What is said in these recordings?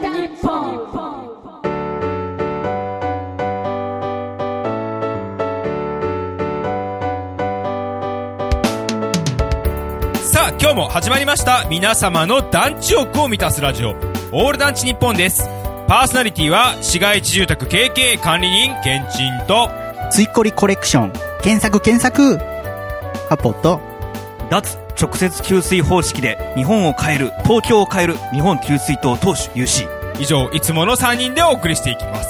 日本。さあ今日も始まりました。皆様の団地欲を満たすラジオ。オール団地日本です。パーソナリティは市街地住宅 KK 管理人ケンチンと。ついこりコレクション。検索検索。アポと、脱直接給水方式で日本を変える東京を変える日本給水塔投手 UC 以上いつもの3人でお送りしていきます。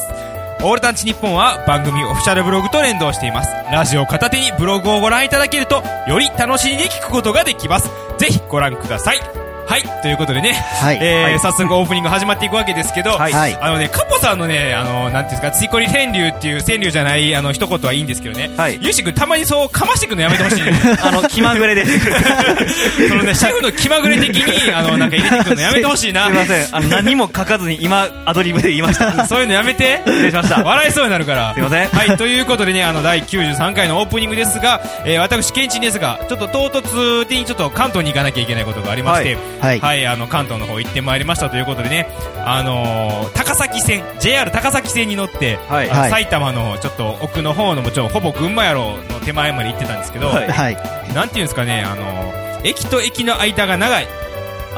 オールタンチ日本は番組オフィシャルブログと連動しています。ラジオ片手にブログをご覧いただけるとより楽しみに聞くことができます。ぜひご覧ください。はいということでね、はい。えーはい。早速オープニング始まっていくわけですけど、はい。はいあのね、カポさんのね、あの、なんていうんですか、ついこり川柳っていう、川柳じゃない、あの、一言はいいんですけどね。はい。ゆうし君たまにそう、かましてくのやめてほしい。あの気まぐれで。す そのね、シャフの気まぐれ的に、あの、なんか入れてくるのやめてほしいな。ません。あの何も書かずに今アドリブで言いました。そういうのやめて。失礼しました。笑いそうになるから。すいません。はい、ということでね、あの、第93回のオープニングですが、えー、私、ケンチンですが、ちょっと唐突的にちょっと関東に行かなきゃいけないことがありまして、はいはい、あの、関東の方行ってまいりましたということでね、あのー高崎線、JR 高崎線に乗って、はい埼玉のちょっと奥の方のもちろんほぼ群馬やろの手前まで行ってたんですけど、はいはい。なんていうんですかね、あのー駅と駅の間が長い。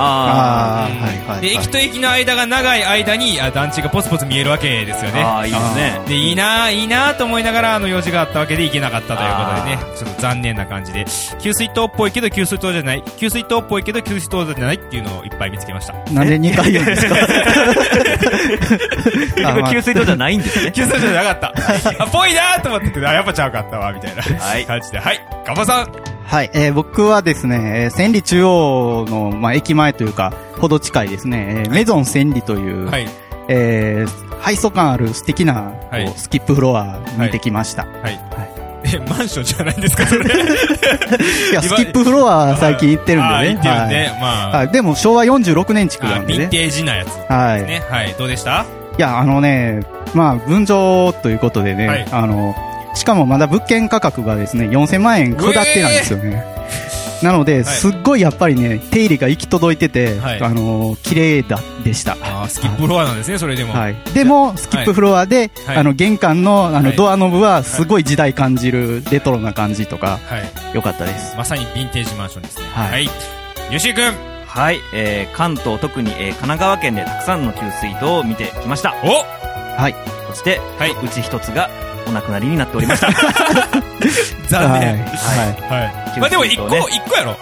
ああー、はいはい。で、駅と駅の間が長い間に、あ団地がポツポツ見えるわけですよね。ーあーいいですねで、いいなぁ、いいなぁと思いながら、あの、用事があったわけで行けなかったということでね、ちょっと残念な感じで、給水塔っぽいけど給水塔じゃない、給水塔っぽいけど給水塔じゃないっていうのをいっぱい見つけました。なんで2回言うんですか？給水塔じゃないんですね 給水塔じゃなかった。あ、ぽいなぁと思ってて、あ、やっぱちゃうかったわ、みたいなはい感じで。はい、ガバさん。はい、えー僕はですね、えー千里中央の、まあ、駅前というか、ほど近いですね、えーメゾン千里という、はい、えー、配送感ある素敵な、はいスキップフロア見てきました。はい。え、マンションじゃないんですか、それ？いや、スキップフロア最近行ってるんでね。あー行ってるんで、まはい。あ、はい。でも昭和46年築なんでね。あヴィンテージなやつ。はい。ね、はい、どうでした？いや、あのね、まあ、分譲ということでね、はいあの、しかもまだ物件価格がですね、4000万円下ってなんですよね。なので、すっごいやっぱりね、手入れが行き届いてて、はいあの、綺麗だ、でした。スキップフロアなんですね、それでも。はい。でも、スキップフロアで、はいあの、玄関の、あの、はいドアノブは、すごい時代感じる、レトロな感じとか、はい。良かったです。まさにヴィンテージマンションですね。はいはい。よし君。はい、えー、関東特に、えー、神奈川県でたくさんの給水塔を見てきましたおはい。そして、はいうち一つがお亡くなりになっておりました 残念。はい。はい。はい。まあでも一個、ね一個やろ。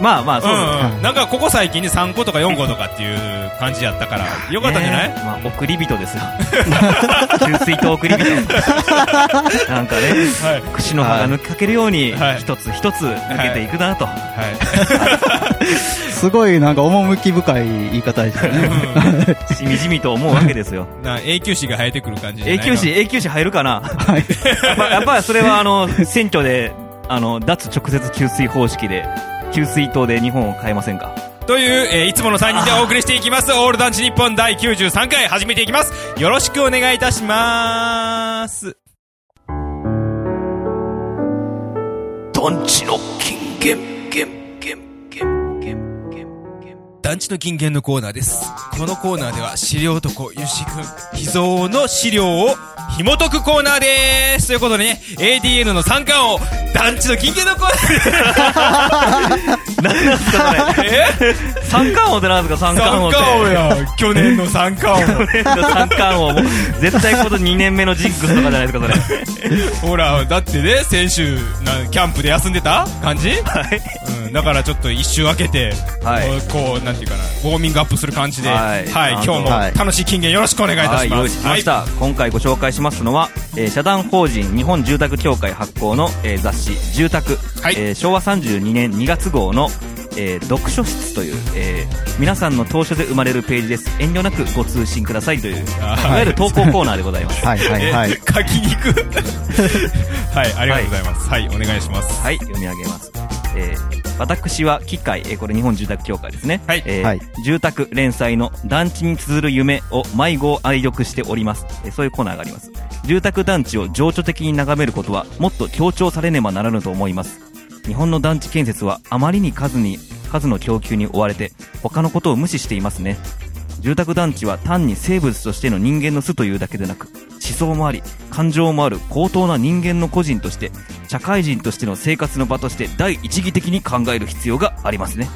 まあまあうそうですねんうん。なんかここ最近で3個とか4個とかっていう感じやったから、よかったんじゃない？ねまあ、送り人ですよ。給水塔送り人。なんかね、はい。串の葉が抜けかけるようにはい、一つ一つ抜けていくなと。は すごい、なんか、趣深い言い方でしたね。い。しみじみと思うわけですよ。永久歯が生えてくる感じじゃない永久歯、永久歯入るかな？はい。やっぱやっぱりそれはあの、選挙で、あの、脱直接給水方式で、給水塔で日本を変えませんか？という、えーいつもの3人でお送りしていきます。オール団地日本第93回始めていきます。よろしくお願いいたします。団地の金言、団地の金言のコーナーです。このコーナーでは資料男ゆしくん秘蔵の資料を紐解くコーナーです。ということでね、ADN の三冠王、団地の金言のコーナー何なんすかそれ。え？三冠王ってなんですか三三冠王って。冠王や。去年の三冠王。去年の三冠王も、絶対今年2年目のジンクスとかじゃないですか、それ。ほら、だってね、先週、なキャンプで休んでた感じ？はい。うん、だからちょっと一周空けて、はい。こう、なんていうかな、ウォーミングアップする感じで、は、はいい今日もはい。楽しい金言よろしくお願いいたはい、します。用意しました、今回ご紹介しますのは、えー社団法人日本住宅協会発行の、えー雑誌「住宅」はい。えー昭和32年2月号の、えー読書室という、えー皆さんの当初で生まれるページです。遠慮なくご通信くださいといういわゆる投稿コーナーでございます。はい、はい、はい。え書きにく。はい、ありがとうございます。はい、お願いします。はい読み上げます、えー私は機械、えーこれ日本住宅協会ですね。はいえーはい住宅連載の団地に綴る夢を迷子愛読しております、えーそういうコーナーがあります。住宅団地を情緒的に眺めることはもっと強調されねばならぬと思います。日本の団地建設はあまりに数に、数の供給に追われて他のことを無視していますね。住宅団地は単に生物としての人間の巣というだけでなく、思想もあり、感情もある高等な人間の個人として、社会人としての生活の場として第一義的に考える必要がありますね。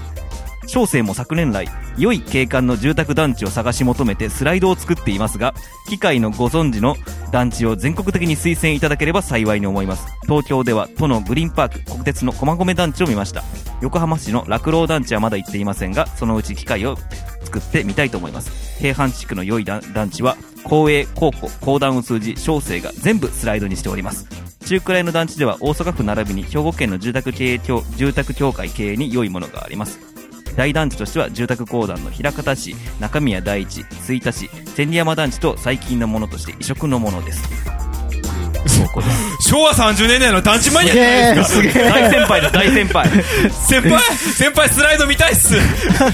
小生も昨年来、良い景観の住宅団地を探し求めてスライドを作っていますが、機械のご存知の団地を全国的に推薦いただければ幸いに思います。東京では都のグリーンパーク、国鉄の駒込団地を見ました。横浜市の落郎団地はまだ行っていませんが、そのうち機械を作ってみたいと思います。平阪地区の良い団地は、公営、公庫、公団を通じ、小生が全部スライドにしております。中くらいの団地では大阪府並びに兵庫県の住宅経営協住宅協会経営に良いものがあります。大団地としては住宅公団の枚方市、中宮第一、吹田市、千里山団地と最近のものとして異色のものです。そうこです昭和30年代の団地マニアじゃないですか？大先輩だ、大先輩。先輩、先輩スライド見たいっす。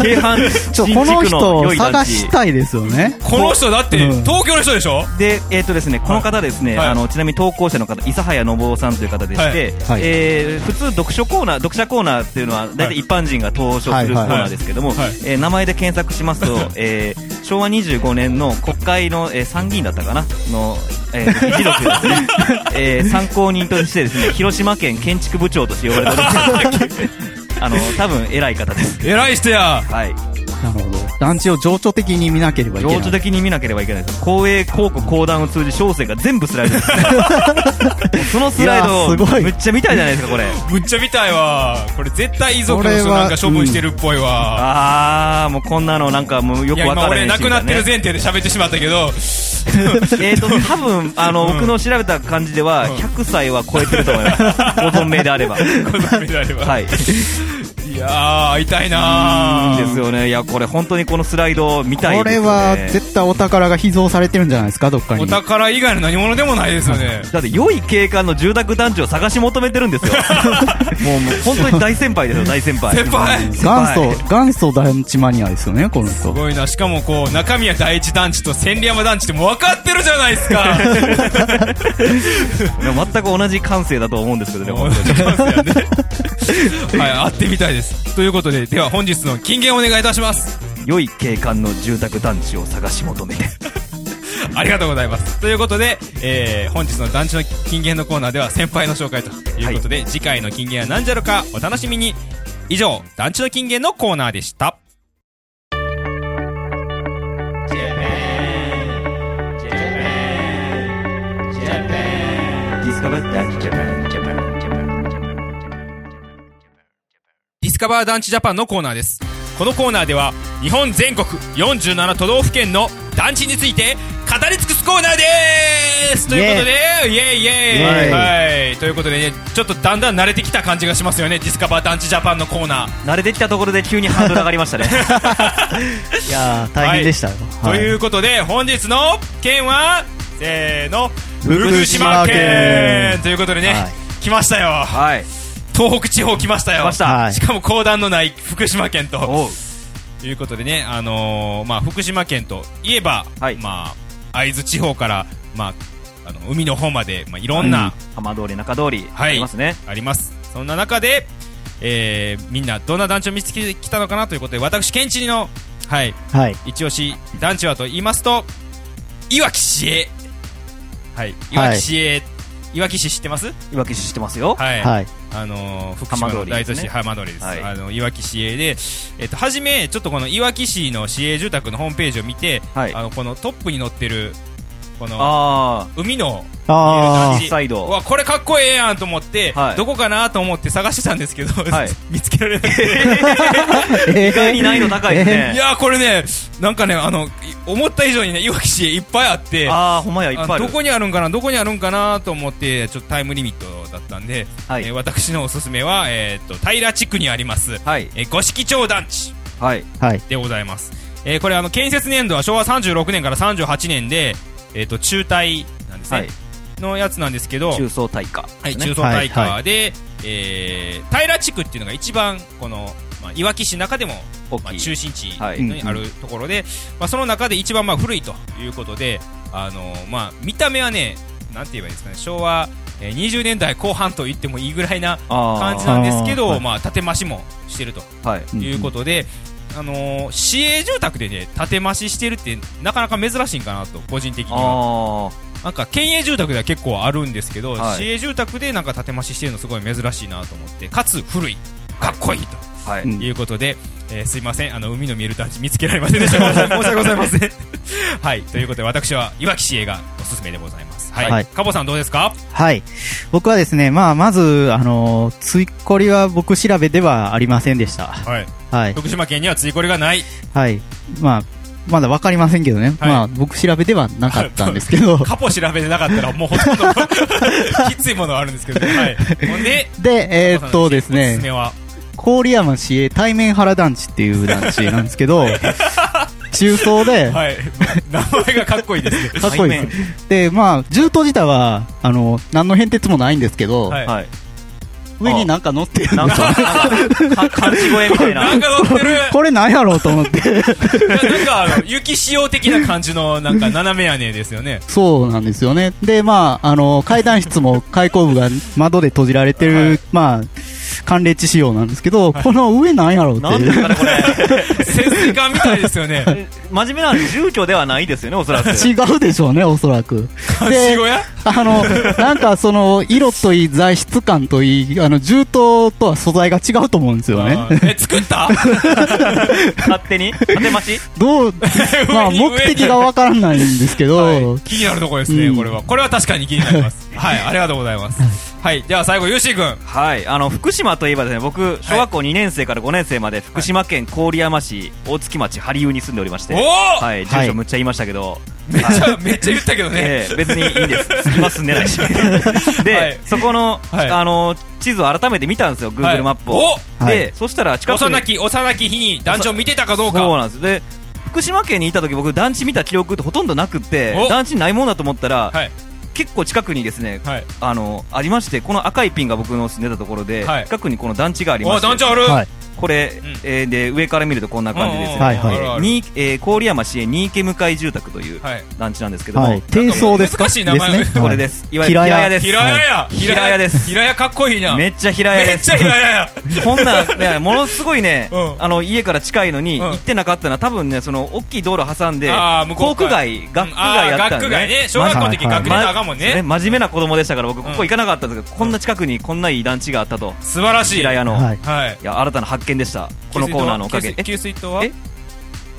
京阪ちょ、新この人探地したいですよね。この人だってうん。東京の人でしょ？で、えっ、とですね、この方ですね、はい。あの、ちなみに投稿者の方、諫早信夫さんという方でして、えー普通読書コーナー、読者コーナーっていうのは、大体一般人が投書するコーナーですけども、えー名前で検索しますと、えー昭和25年の国会の、えー参議院だったかな？の、えー議事録ですね、えー参考人としてですね、広島県建築部長として呼ばれております。あの、多分偉い方です。偉い人や。はい。なるほど。団地を情緒的に見なければいけない。情緒的に見なければいけないです。公営、公庫、公団を通じ、小生が全部スライドです。そのスライドいやーすごいめっちゃ見たいじゃないですか、これ。むっちゃ見たいわ。これ絶対遺族の人なんか処分してるっぽいわ。あー、もうこんなのなんかもうよくわからないしくなってる前提で喋ってしまったけど、えーと、多分、あの、僕の調べた感じでは、うん100歳は超えてると思います。ご存命であれば。この目であれば。はい。いやー、会いたいなーですよね。いや、これ本当にこのスライド見たいね。れは絶対お宝が秘蔵されてるんじゃないですか、どっかに。お宝以外の何物でもないですよね。だって良い景観の住宅団地を探し求めてるんですよ。もうもう本当に大先輩ですよ、大先輩。先輩元はい祖、元祖団地マニアですよね、このす人。ごいな。しかもこう、中宮第一団地と千里山団地ってもう分かってるじゃないですか。全く同じ感性だと思うんですけどね、本当に。はい、会ってみたいです。ということで、では本日の金言お願いいたします。良い景観の住宅団地を探し求めて。ありがとうございます。ということで、えー、本日の団地の金言のコーナーでは先輩の紹介ということで、次回の金言は何じゃろかお楽しみに。以上、団地の金言のコーナーでした。ディスカバー団地ジャパンのコーナーです。このコーナーでは、日本全国47都道府県の団地について語り尽くすコーナーですということで、イェイイェイイェイはい。ということでね、ちょっとだんだん慣れてきた感じがしますよね、ディスカバー団地ジャパンのコーナー。慣れてきたところで急にハードル上がりましたね。いやー、大変でしたよ。ということで、本日の県は、せーの、福福島県ということでね、はい来ましたよ。はい。東北地方来ましたよ。来ましたはいしかも公団のない福島県と。ということでね、あのーまあ、福島県といえば、はいまあ、会津地方から、まあ、あの海の方まで、まあ、いろんな、浜通り、中通り、はいありますね。あります。そんな中で、えーみんなどんな団地を見つけてきたのかなということで、私、県知事の、はい、はい。一押し団地はと言いますと、いわき市営。はい、いわき市営、いわき市知ってます？いわき市知ってますよ。はい。はい。あのー福島の大都市浜浜通りです、はいあのいわき市営で、えっと、はじめちょっとこのいわき市の市営住宅のホームページを見て、はいあのこのトップに載ってるこのあ海のあ見える感じサイドうわこれかっこええやんと思って、はいどこかなと思って探してたんですけど、はい 見つけられなくて 意外に難易度高いですね。いやーこれねなんかねあのい思った以上にねいわき市営いっぱいあってああ、ほんまや、いっぱいある。どこにあるんかなどこにあるんかなと思ってちょっとタイムリミットだったんで、はいえー私のおすすめは、えーっと平地区にあります、はい。えー五色町団地はい。はい。でございます、えーこれあの建設年度は昭和36年から38年で、えーっと中大なんですね、はい。のやつなんですけど中層大火。はい、ね中層大はい火で、えー平地区っていうのが一番この、まあ、いわき市の中でもまあ。中心地はいにあるところで、まあ、その中で一番まあ古いということで、あのまあ、見た目はね、なんて言えばいいですかね、昭和えー20年代後半と言ってもいいぐらいなあ感じなんですけど、あーはいまあ、建て増しもしてるとい。うんいうことで、あのー市営住宅でね、建て増ししてるってなかなか珍しいんかなと、個人的には。あなんか、県営住宅では結構あるんですけど、はい市営住宅でなんか建て増ししてるのすごい珍しいなと思って、かつ古い、かっこいいと。あ。はい。うんいうことで、えーすいません、あの、海の見える団地見つけられませんでした。申し訳ございません。はい、ということで、私は、いわき市営がおすすめでございます。はい。はいかぼさんどうですか？はい。僕はですね、まあ、まず、あの、ついこりは僕調べではありませんでした。はい。はい。福島県にはついこれがない。はい。まあ、まだわかりませんけどね。はいまあ、僕調べではなかったんですけど。カポ調べてなかったら、もうほとんど、きついものはあるんですけど、はい。で、で、えーっとですね、郡山市営対面原団地っていう団地なんですけど、中層で、はい。名前がかっこいいですね。かっこいいです。で、まあ、銃刀自体は、あの、何の変哲もないんですけど、はいはい。上になんか乗ってるんなんですよ。か、なんか、か漢字声みたいな。なんか乗ってる。これなんやろうと思って。なんか、あの、雪仕様的な感じの、なんか、斜め屋根ですよね。そうなんですよね。で、まあ、あの、階段室も開口部が窓で閉じられてる、はいまあ、寒冷地仕様なんですけど、この上なんやろうってなん。ですかね、これ。潜水艦みたいですよね。真面目な住居ではないですよね、おそらく。違うでしょうね、おそらく。あの、なんかその、色といい、材質感といい、あの、銃刀とは素材が違うと思うんですよね。え、作った？勝手に？当て待ち？どう、まあ、目的がわからないんですけど、はい。気になるところですね、うん。これは。これは確かに気になります。はい、ありがとうございます。はい、では最後、ゆうしーくん。はい、あの福島といえばですね僕、小学校2年生から5年生まで福島県郡山市大月町針生に住んでおりまして、はい、住所むっちゃ言いましたけど、めっちゃ、めっちゃ言ったけどね。ええ別にいいんです、隙間住んでないし、で、はい。そこの、はい。あの地図を改めて見たんですよ、はい。Google マップを。おで、そしたら近くに。幼き、幼き日に団地を見てたかどうか。そうなんです。で福島県にいた時僕団地見た記憶ってほとんどなくってお団地ないもんだと思ったら、はい、結構近くにですねはい。あのありましてこの赤いピンが僕の住んでたところで、はい。近くにこの団地がありまおして。団地ある。はい。これ、うん。えーで上から見るとこんな感じですね、はいはい。にえー郡山市営新家向かい住宅というはい。団地なんですけども、はい。低層ですか？難しい名前ですね。これです、いわゆる平屋です。平屋や。平屋です。平屋かっこいいな。めっちゃ平屋です。めっちゃ平屋や。こんな、ね、ものすごいね、うん。あの家から近いのに、うん。行ってなかったのは、多分ね、その大きい道路挟んで、あー向こ航空街、学区街やったんで、あー学区街ね。小学校の時はい学区であかんもんね。真面目な子供でしたから、僕、こうん。こ行かなかったんですけど、こんな近くにこんないい団地があったと、素晴らしい。平屋の、はい。い。や新たな発見でした、このコーナーのおかげ。え給水筒は？え？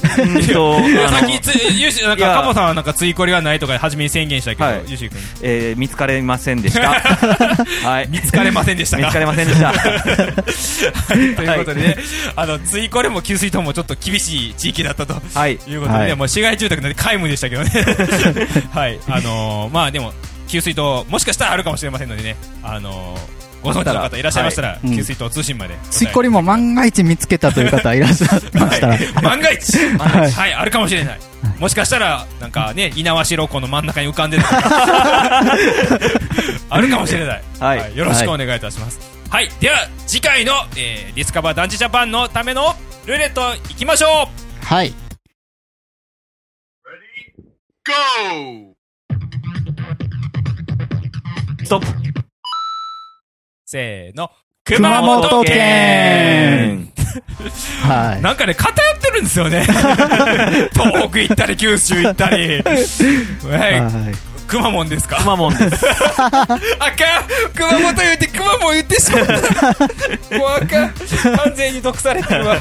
うんとさっきつ、ゆうし、なんか、カモさんはなんか、ついこりはないとか、初めに宣言したけど、はいゆうしーくん。えー見つかれませんでした。はい。見つかれませんでしたか？見つかれませんでした。ということでね、あの、ついこれも給水筒もちょっと厳しい地域だったと。はい。いうことでもう市街住宅なんで皆無でしたけどね。はい。あのー、まあでも、給水筒、もしかしたらあるかもしれませんのでね、あのー、ご存知の方いらっしゃいましたら、い。うん給水筒通信まで。しっこりも万が一見つけたという方いらっしゃいましたら、万が一。はい。はい、あるかもしれない。もしかしたら、なんかね、猪苗代湖の真ん中に浮かんでる あるかもしれない。はい。よろしくお願いいたします。はい、では、次回の、えーディスカバー団地ジャパンのためのルーレットいきましょう。はい。ストップ。せーの。熊本県はい。なんかね、偏ってるんですよね。東北行ったり、九州行ったり。はい、はい。くまモンですか？くまモンです。あかん熊本言って、熊本言ってしまった。もうあかん。完全に毒されてるわ。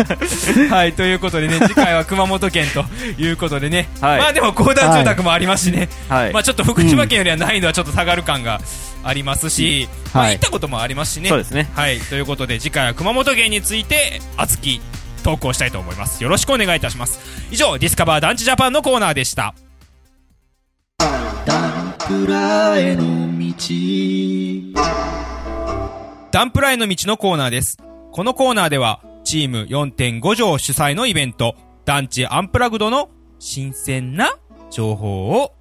はい、ということでね、次回は熊本県ということでね。はいまあでも、公団住宅もありますしね。はい。まあちょっと福島県よりは難易度はちょっと下がる感がありますし、まあはい行ったこともありますしね。そうですね。はい、ということで次回は熊本県について熱きトークをしたいと思います。よろしくお願いいたします。以上、ディスカバー団地ジャパンのコーナーでした。ダンプラへの道。ダンプラへの道のコーナーです。このコーナーでは、チーム4.5条主催のイベント、団地アンプラグドの新鮮な情報を、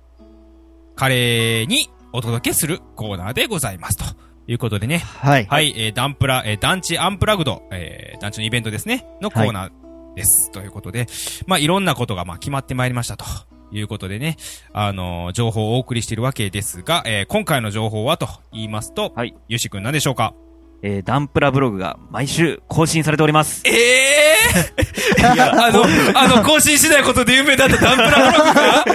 華麗にお届けするコーナーでございます。ということでね、はい。はい、えー、ダンプラ、えー、団地アンプラグド、えー、団地のイベントですね、のコーナーです。ということで、まあ、いろんなことが、まあ、決まってまいりましたと。いうことでね、あのー情報をお送りしているわけですが、えー今回の情報はと言いますと、はい。ゆうしくん何でしょうか？えー、ダンプラブログが毎週更新されております。ええー、いや、あの、あの、更新しないことで有名だったダンプラブログが？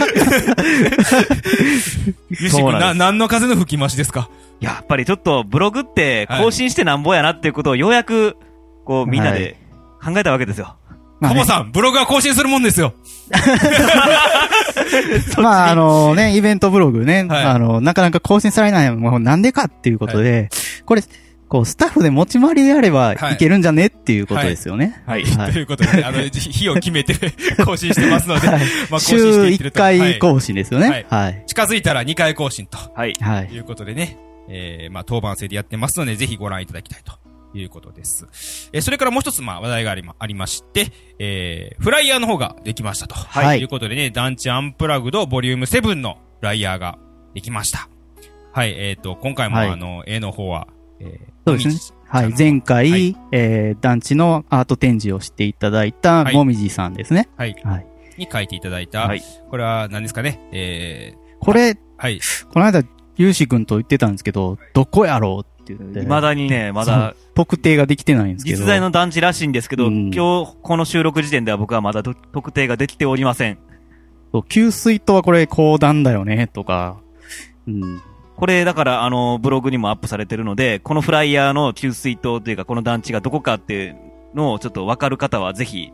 ゆし君、な、そうなんです。何の風の吹き回しですか？やっぱりちょっとブログって更新してなんぼやなっていうことをようやく、こうみんなで考えたわけですよ。まあね。コモさん、ブログは更新するもんですよ。まあ、あのね、イベントブログね、はい。あの、なかなか更新されないのもなんでかっていうことで、これ、こう、スタッフで持ち回りであればはいいけるんじゃねっていうことですよね。はい。はいということで、ね、あの、日を決めて更新してますので、まあ、更新週していってる1とはい回更新ですよね。はい。近づいたら2回更新とはい。はい。いうことでね、えー、まあ、当番制でやってますので、ぜひご覧いただきたいということです。えー、それからもう一つ、まあ、話題がありま、ありまして、えー、フライヤーの方ができましたと。はいということでね、団地アンプラグドボリューム7のフライヤーができました。はい、えっ、と、今回も、はいあの、絵の方は、えー、そうですねはい。前回、はいえー、団地のアート展示をしていただいた、はいもみじさんですね。はい、はい。に書いていただいた、はいこれは何ですかね、えこれ、ー、はい、この間、ゆうしくんと言ってたんですけど、どこやろうって言って。未だにね、まだ特定ができてないんですけど。実在の団地らしいんですけど、うん今日この収録時点では僕はまだと特定ができておりません。そう給水塔はこれ講談だよね、とか。うん。これだからあのブログにもアップされてるので、このフライヤーの給水塔というかこの団地がどこかっていうのをちょっとわかる方はぜひ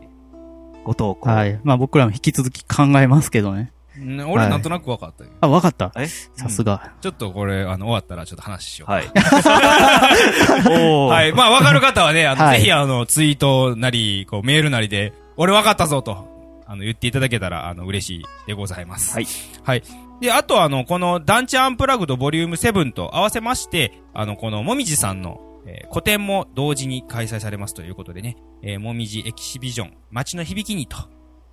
ご投稿。はい。まあ僕らも引き続き考えますけどね。ん俺なんとなく分かったよ、あ、わかった？え？さすが。ちょっとこれ、あの、終わったらちょっと話しよう。はい。おー はい。まあ、わかる方はね、あの、はいぜひ、あの、ツイートなり、こう、メールなりで、俺わかったぞと、あの、言っていただけたら、あの、嬉しいでございます。はい。はい。で、あと、あの、この、団地アンプラグドボリューム7と合わせまして、あの、この、もみじさんの、えー個展も同時に開催されますということでね、えーもみじエキシビジョン、街の響きにと、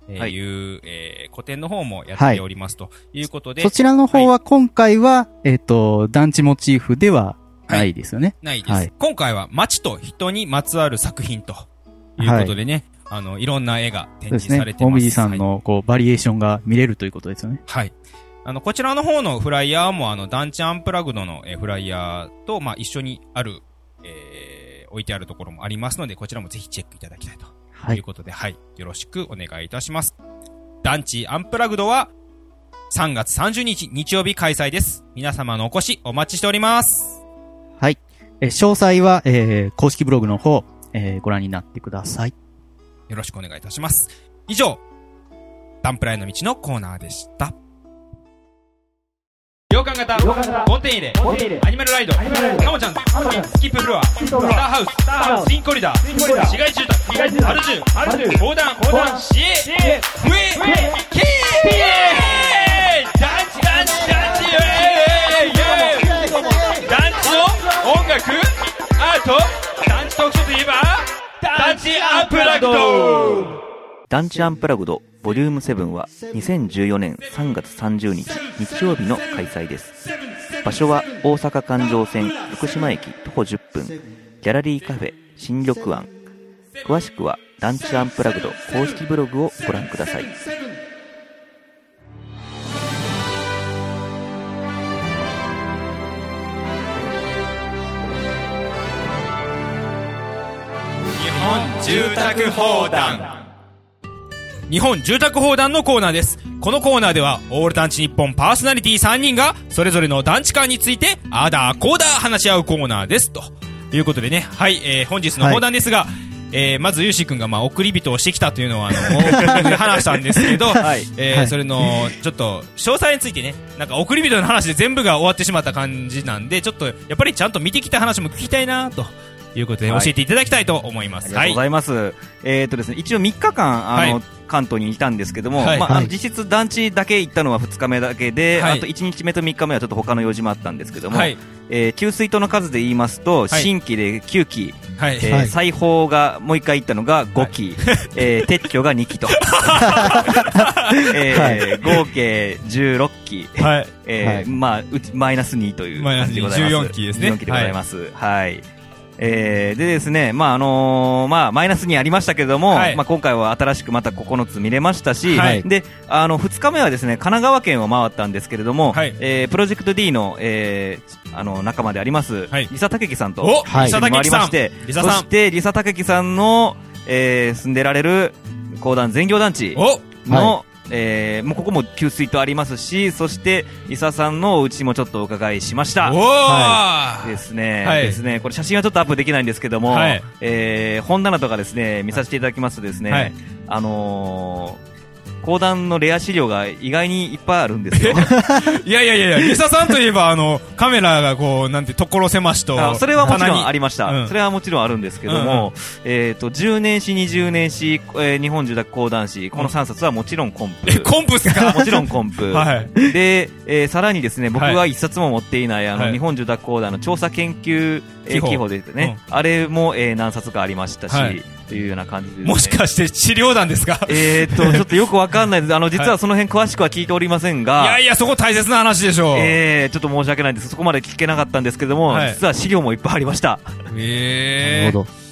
えーはいいう、えー個展の方もやっておりますということで、そちらの方は今回は、えっ、と、団地モチーフではないですよね。ないです。はい今回は街と人にまつわる作品ということでね、あの、いろんな絵が展示され。てます。もみじさんはいの、こう、バリエーションが見れるということですよね。はい。あの、こちらの方のフライヤーも、あの、団地アンプラグドのえーフライヤーと、まあ、一緒にある、えー、置いてあるところもありますので、こちらもぜひチェックいただきたいとはい。いうことで、はい。よろしくお願いいたします。団地アンプラグドは、3月30日日曜日開催です。皆様のお越しお待ちしております。はい。えー詳細は、えー公式ブログの方、えーご覧になってください。よろしくお願いいたします。以上、ダンプライの道のコーナーでした。洋館型、ボンテン入れ、アニマルライド、カモちゃん、スキップフロア、スターハウス、ツインコリダー、市街住宅、アルジュン、横断、シエ、フエ、キー。団地、団地、団地、イエー。イイエー。イ団地の音楽、アー。ト、団地特徴といえば、団地アンプラグド団地アンプラグドボリューム7は2014年3月30日日曜日の開催です。場所は大阪環状線福島駅徒歩10分ギャラリーカフェ新緑庵詳しくは団地アンプラグド公式ブログをご覧ください。日本住宅砲弾日本住宅砲弾のコーナーです。このコーナーでは、オール団地日本パーソナリティ3人が、それぞれの団地間について、あーだーこーだー話し合うコーナーです。ということでね、はい、えー、本日の砲弾ですが、えー、まず、ゆうしーくんが、まあ、送り人をしてきたというのは、あの、話したんですけど、はいえーはいそれの、ちょっと、詳細についてね、なんか、送り人の話で全部が終わってしまった感じなんで、ちょっと、やっぱりちゃんと見てきた話も聞きたいな、ということで、教はいえていただきたいと思います。ありがとうございます。えっ、とですね、一応3日間、あの、はい関東にいたんですけども、はいまあ、あのはい実質団地だけ行ったのは2日目だけで、はいあと1日目と3日目はちょっと他の用事もあったんですけども、はい。えー給水塔の数で言いますと、はい新規で9機、はい。えーはい裁縫がもう1回行ったのが5機、えー撤去が2機と、えー合計16機、はい。えー はいまあ、うちマイナス2というマイナス2感じでございます。14機ですね14機でございます。はい。えー、でですね、まああのーまあマイナスにありましたけれども、はい。まあ今回は新しくまた9つ見れましたし、はい。で、あの2日目はですね、神奈川県を回ったんですけれども、はい。えープロジェクト D の、えーあの仲間であります、はい。リサ武樹さんと、おはいリサ回りまして、リサそしてリサ武樹さんの、えー住んでられる講談全業団地おの、えーもうここも給水とありますし、そして、リサさんのお家もちょっとお伺いしました。おー！ですね、はい。ですね、これ写真はちょっとアップできないんですけども、はい。えー本棚とかですね、見させていただきますとですね、はい。あのー講談のレア資料が意外にいっぱいあるんですよ。いやいやいやいや、リサさんといえば、あの、カメラがこう、なんて、所狭しと。あそれはもちろんありりました、うん。それはもちろんあるんですけども、えっ、と、10年史、20年史、えー日本住宅講談史、この3冊はもちろんコンプ。え、コンプっすか？もちろんコンプ。はい。で、えーさらにですね、僕はい。は一冊も持っていない、あの、はい。日本住宅公団の調査研究、えー記法ですね、あれも、えー何冊かありましたし、はいというような感じでね、もしかして治療団ですか？えーっと、ちょっとよくわかんないです。あの、実ははその辺詳しくは聞いておりませんが、いやいや、そこ大切な話でしょう。えー、ちょっと申し訳ないです。そこまで聞けなかったんですけども、はい実は資料もいっぱいありました。ええなるほど。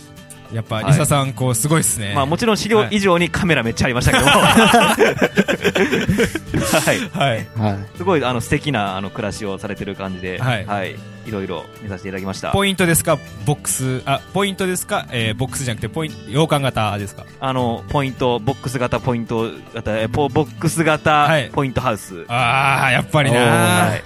やっぱ、リサさん、こう、すごいっすね。まあもちろん資料以上にカメラめっちゃありましたけども。はい。はい。はい。すごい、あの、素敵な、あの、暮らしをされてる感じで、はいはい。いろいろ見させていただきました。ポイントですか？ボックス、あ、ポイントですか？えー、ボックスじゃなくて、ポイント、洋館型ですか？あの、ポイント、ボックス型、ポイント型、えポボックス型、はいポイントハウス。あー、やっぱりなはい。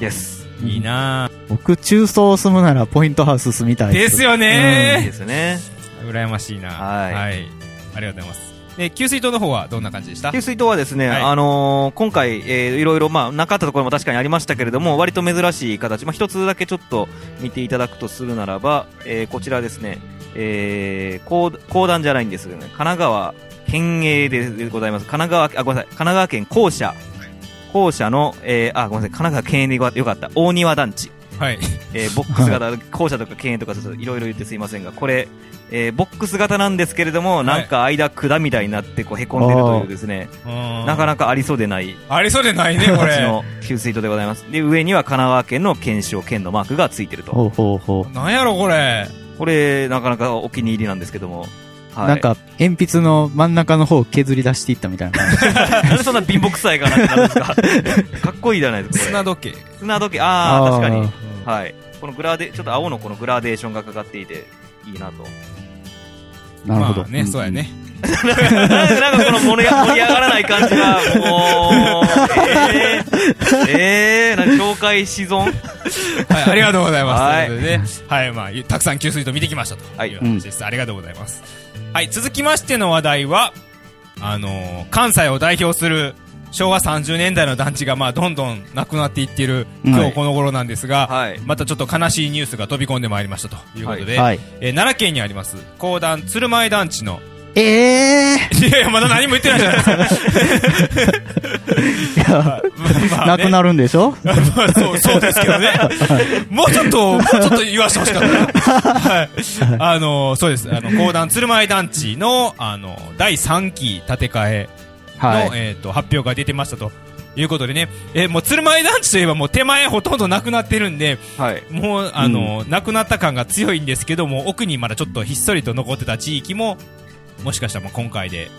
です。いいな僕、中層住むならポイントハウス住みたいです。よいいねですね。羨ましいな。はい。はい。ありがとうございます。で、給水塔の方はどんな感じでした？給水塔はですね、はい。あのー今回、えーいろいろ、まあ、なかったところも確かにありましたけれども、割と珍しい形、まあ、一つだけちょっと見ていただくとするならば、えーこちらですね、えー、講講談じゃないんですけどね、神奈川県営ででございます。神奈川、あ、ごめんなさい、神奈川県校舎。校舎の、えー、あ、ごめんなさい、神奈川県営でよかった。大庭団地。はい。えーボックス型、校舎とか県営とかちょっといろいろ言ってすいませんが、これ、えーボックス型なんですけれども、なんか間管みたいになってこうへこんでるというですね、ななかなかありそうでないありそうでないね、これ。形の給水塔でございます。で、上には神奈川県の県賞、県のマークがついてると。ほうほうほう。なんやろ、これ。これ、なかなかお気に入りなんですけども。はい。なんか、鉛筆の真ん中の方を削り出していったみたいな感じ。なんでそんな貧乏臭いかなってなるんですか？かっこいいじゃないですか。砂時計。砂時計、あー、確かに。あはい。このグラデ、ちょっと青のこのグラデーションがかかっていて、いいなと。なるほど。まあね、そうやね。なんかなんかこの盛り盛り上がらない感じが、もう、えー、えー、なんか紹介し損はい、ありがとうございます。はいということでね、はい、まあ、たくさん給水塔見てきましたとはいいう話です。ありがとうございます。はい、続きましての話題は、あのー関西を代表する昭和30年代の団地が、まあ、どんどんなくなっていっている、うん今日この頃なんですが、はい。またちょっと悲しいニュースが飛び込んでまいりましたということで、はい。えー奈良県にあります、高段鶴舞団地の、ええいやいや、まだ何も言ってないじゃないですか。ー、いや、まあねなくなるんでしょ？まあそう、そうですけどね。もうちょっと、もうちょっと言わせてほしかったな。はい。あの、そうです。あの、高段鶴舞団地の、あの、第3期建て替えの、はい。えっ、と、発表が出てましたと。いうことでね、えーもう鶴舞団地といえばもう手前ほとんどなくなってるんで、はい。もう、あの、なくなった感が強いんですけども、奥にまだちょっとひっそりと残ってた地域も、もしかしたらもう今回で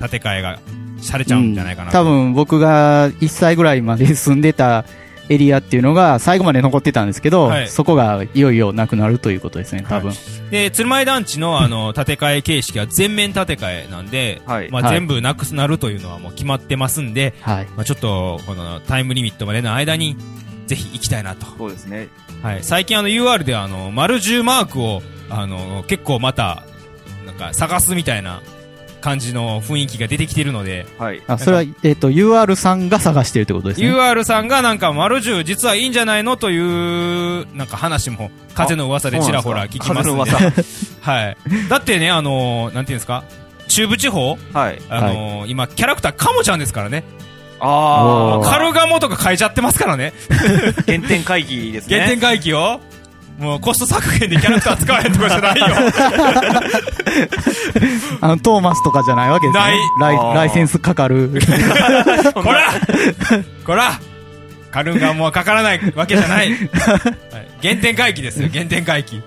建て替えがされちゃうんじゃないかなと。多分僕が1歳ぐらいまで住んでたエリアっていうのが最後まで残ってたんですけど、はいそこがいよいよなくなるということですね、多分。で、鶴舞団地のあの、建て替え形式は全面建て替えなんで、はいまあ、はい全部なくなるというのはもう決まってますんで、はい。まあ、ちょっと、このタイムリミットまでの間に、ぜひ行きたいなと。そうですね。はい。最近あの UR であの、丸10マークを、あの、結構また、か探すみたいな感じの雰囲気が出てきてるので、はい。あ、それは、えっ、と、UR さんが探してるってことですね。UR さんがなんか丸10実はいいんじゃないのという、なんか話も、風の噂でちらほら聞きますんで。風の はい。だってね、あのなんていうんですか？中部地方？はい。あの今、キャラクターカモちゃんですからね。あーカルガモとか変えちゃってますからね。ー、原点回帰ですね。原点回帰を。もうコスト削減でキャラクター使わへんとかじゃないよ。あの、トーマスとかじゃないわけですね。ないライライセンスかかる。こらこらカルガモはかからないわけじゃない。はい原点回帰ですよ、原点回帰。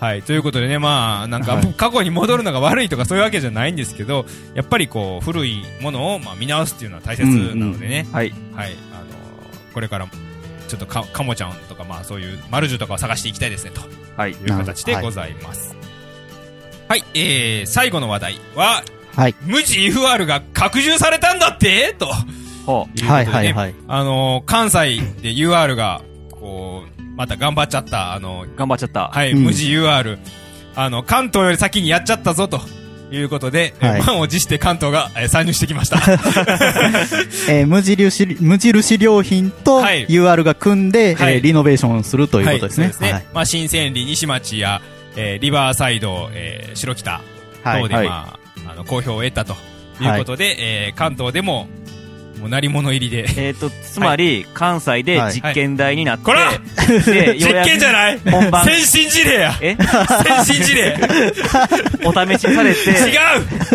はい。ということでね、まあ、なんか、はい過去に戻るのが悪いとかそういうわけじゃないんですけど、やっぱりこう、古いものを、まあ、見直すっていうのは大切なのでね、はい。はい。あのこれからも、ちょっとか、かもちゃんとか、まあ、そういう、マルジュとかを探していきたいですね、とはい。いう形でございます。はい、えー、最後の話題は、はい。無地 UR が拡充されたんだって？と。ほいうことでねはいはいはい。あのー関西で UR が、こう、また頑張っちゃった、あのーう。頑張っちゃった。はい、うん無地 UR。あの、関東より先にやっちゃったぞ、ということで、えはい満を持して関東が、えー参入してきました。えー無印、無印良品とはい UR が組んで、はいえーリノベーションするということですね。はい、そうですね。はい。まあ、新千里、西町や、えーリバーサイド、えー、白北はい等で、あ、あの、好評を得たということで、えー関東でも、もう、鳴り物入りで。えっと、つまり、関西で実験台になって、こら！で、実験じゃない！本番。先進事例や！え？先進事例！お試しされて、違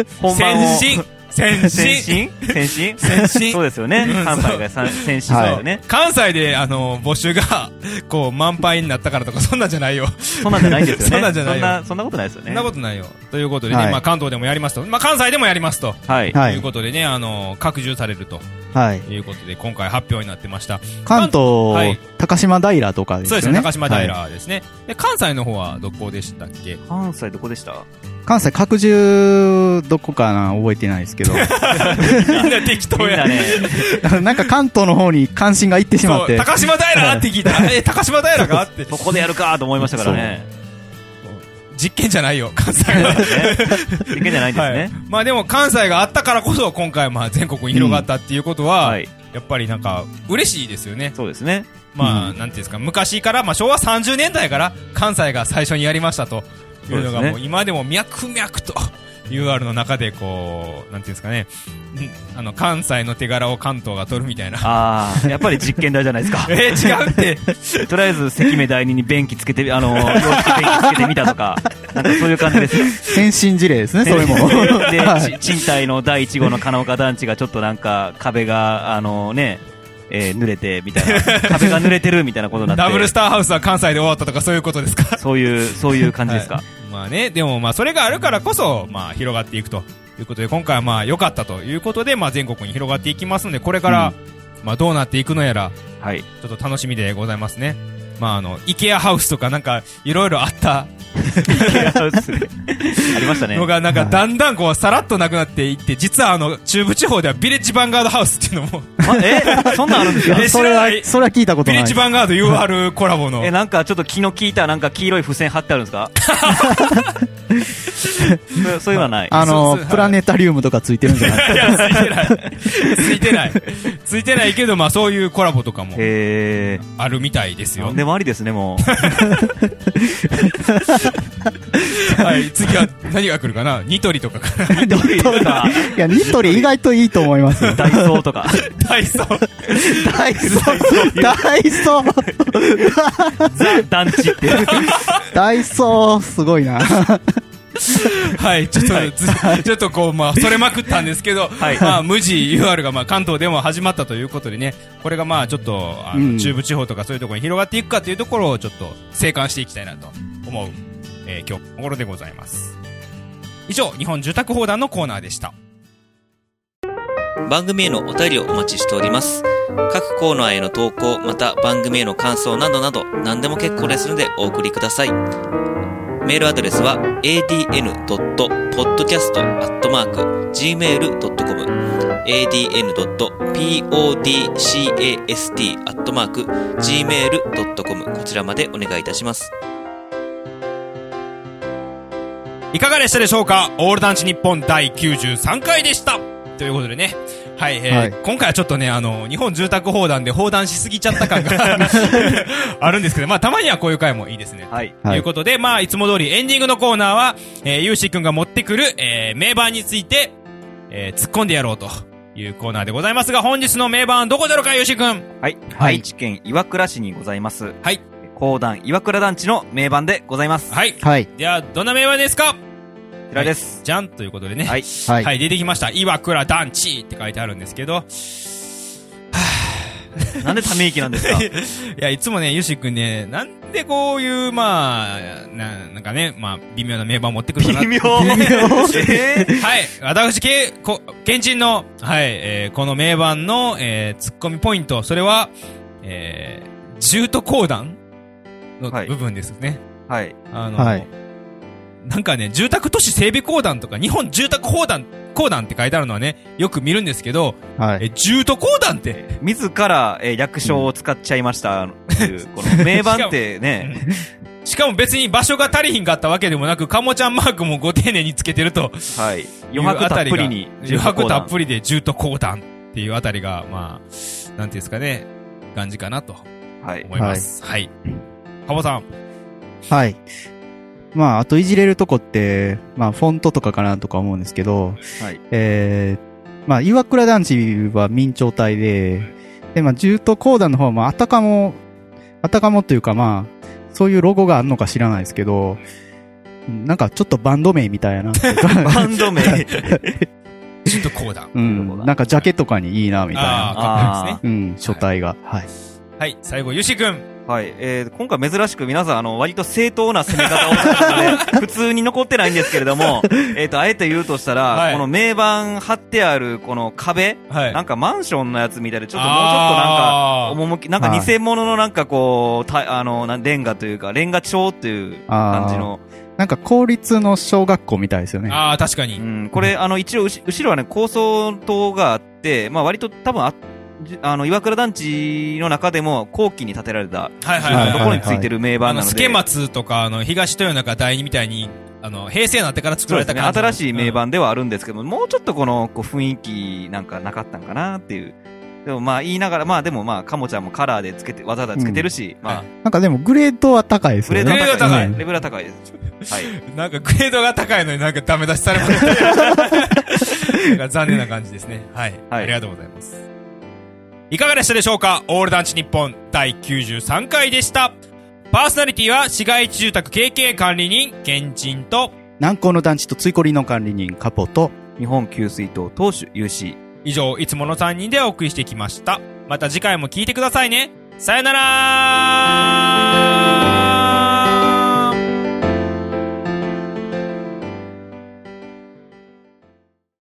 う！本番を先進先先進？進先進？先進？そうですよねうん。関西がさ先進ですよね。関西で、あの、募集が、こう、満杯になったからとか、そんなんじゃないよ。そんなんじゃないんですよね。そんなんじゃないよそんな、そんなことないですよね。そんなことないよ。ということでね、はいまあ、関東でもやりますと。まあ、関西でもやりますと。はい。はいいう。ことでね、あの、拡充されるとはい。いうことで、今回発表になってました。関東、はい高島平とかですよね。そうですね、高島はい平ですね。で、関西の方はどこでしたっけ？関西どこでした？関西拡充どこかな覚えてないですけど。みんな適当やね、なんか関東の方に関心がいってしまって。高島平って聞いたら、え、高島平がって。そこでやるかと思いましたからね。実験じゃないよ、関西は。実験じゃないんですはいね。。まあでも関西があったからこそ今回まあ全国に広がったっていうことは、はい。やっぱりなんか嬉しいですよね。そうですね。まあ、なんていうんですか、昔から、まあ昭和30年代から関西が最初にやりましたというのがもう今でも脈々と UR の中でこう、なんていうんですかね、ん あの関西の手柄を関東が取るみたいな。ああ、やっぱり実験台じゃないですか。えー、違うって。とりあえず、関目第二に便器つけて、あの、洋式便器つけてみたとか、なんかそういう感じですよ。先進事例ですね、それも。で、は賃貸の第1号の金岡団地がちょっとなんか壁が、あのね、えー濡れて、みたいな。壁が濡れてるみたいなことになって。ダブルスターハウスは関西で終わったとかそういうことですか？そういう、そういう感じですか？はいまあね、でもまあそれがあるからこそ、まあ広がっていくということで、今回はまあ良かったということで、まあ全国に広がっていきますので、これから、まあどうなっていくのやら、はい。ちょっと楽しみでございますね。まああの、イケアハウスとかなんか、いろいろあった ありましたねの。が、なんかだんだんこう、さらっとなくなっていって、実はあの、中部地方ではビレッジヴァンガードハウスっていうのも、まえそんなんあるんですか？えそれはそれは聞いたことないビレッジ。ヴァンガード UR コラボのえ、。なんかちょっと気の利いたなんか黄色い付箋貼ってあるんですか？そうそういうのはない。あのプラネタリウムとかついてるんじゃない？いや、ついてない。ついてない。ついてないけど、まあそういうコラボとかも。あるみたいですよ。でもありですね、もう。はい、次は何が来るかな？ニトリとかかな？どういうか、いや、ニトリ意外といいと思いますよ。ダイソーとか。ダイソー。ダイソー、ダイソー、ザ・団地って。ダイソー、すごいな。はい、ちょっと、ずちょっとこう、まあ、それまくったんですけど、はいまあ、無地 UR が、まあ、関東でも始まったということでね、これがまあ、ちょっと、あの、うん中部地方とかそういうところに広がっていくかというところを、ちょっと、静観していきたいなと思う、えー今日この頃でございます。以上、日本住宅砲弾のコーナーでした。番組へのお便りをお待ちしております。各コーナーへの投稿、また番組への感想などなど何でも結構ですのでお送りください。メールアドレスは adn.podcast.gmail.com adn.podcast.gmail.com こちらまでお願いいたします。いかがでしたでしょうか？オールダンチ日本第93回でしたということでね。はい、えーはい今回はちょっとね、あの、日本住宅砲弾で砲弾しすぎちゃった感が あるんですけど、まあ、たまにはこういう回もいいですね。はい。ということで、まあ、いつも通りエンディングのコーナーは、えー、ゆうしくんが持ってくる、えー、名盤について、えー、突っ込んでやろうというコーナーでございますが、本日の名盤どこだろうか、ゆうしくんはい。愛知県岩倉市にございます。はい。高段岩倉団地の名盤でございます。はい。はい。では、どんな名盤ですか？こちらです。じゃんということでね。はい。はい。はい、出てきました。岩倉団地って書いてあるんですけど、は ぁなんでため息なんですか？いや、いつもね、ゆしくんね、なんでこういう、まあ、な、なんかね、まあ、微妙な名盤持ってくるかな。微妙。えー？はい。私、け、こ、ケンチンの、はい、えーこの名盤の、えー、突っ込みポイント、それは、えー、中途講談のはい部分ですね。はい。あの、はいなんかね、住宅都市整備公団とか、日本住宅公団、公団って書いてあるのはね、よく見るんですけど、はい。え、住都公団って、自ら、えー略称を使っちゃいました。っていう この名盤ってね、しかも別に場所が足りひんかったわけでもなく、カモちゃんマークもご丁寧につけてると。はい。余白たっぷりに。余白たっり。ぷりで住都公団っていうあたりが、まあ、なんていうんですかね、感じかなとはい。思います。はい。カモさん。はい。まあ、あといじれるとこって、まあ、フォントとかかなとか思うんですけど、はい。えー、まあ、岩倉団地は明朝体で、で、まあ、中途講談の方は、まあ、あたかも、あたかもというか、まあ、そういうロゴがあるのか知らないですけど、うんなんかちょっとバンド名みたいな。バンド名。住都公団。うん。なんかジャケとかにいいな、みたいあな。あ、かっこいいですね。うん、書体が。はい。はい、最後、ゆしくん。はい。えー、今回珍しく皆さん、あの、割と正当な攻め方をされたので、普通に残ってないんですけれども、えっと、あえて言うとしたら、はいこの名盤貼ってある、この壁、はい。なんかマンションのやつみたいで、ちょっともうちょっとなんか、趣、なんか偽物のなんかこう、たあの、レンガというか、レンガ調っていう感じの、なんか公立の小学校みたいですよね。あー、確かに。うん、これ、あの、一応、後ろはね、高層塔があって、まあ割と多分あ、じあの、岩倉団地の中でも後期に建てられた、はいはいはい。ところについてる名盤なので、助松とか、あの、東豊中第二みたいに、あの、平成になってから作られた感じの新しい名盤ではあるんですけども、もうちょっとこの、こう、雰囲気なんかなかったんかなっていう。でもまあ言いながら、まあでもまあ、かもちゃんもカラーでつけて、わざわざつけてるし、まあ、なんかでもグレードは高いですよね。グレードは高い。グレベルは高いです。はい。なんかグレードが高いのになんかダメ出しされました。残念な感じですね。はい。はいありがとうございます。いかがでしたでしょうか？オール団地日本第93回でした。パーソナリティは市街地住宅経営管理人、ケンチンと、南高の団地とついこりの管理人、カポと、日本給水塔投手 UC。以上、いつもの3人でお送りしてきました。また次回も聞いてくださいね。さよなら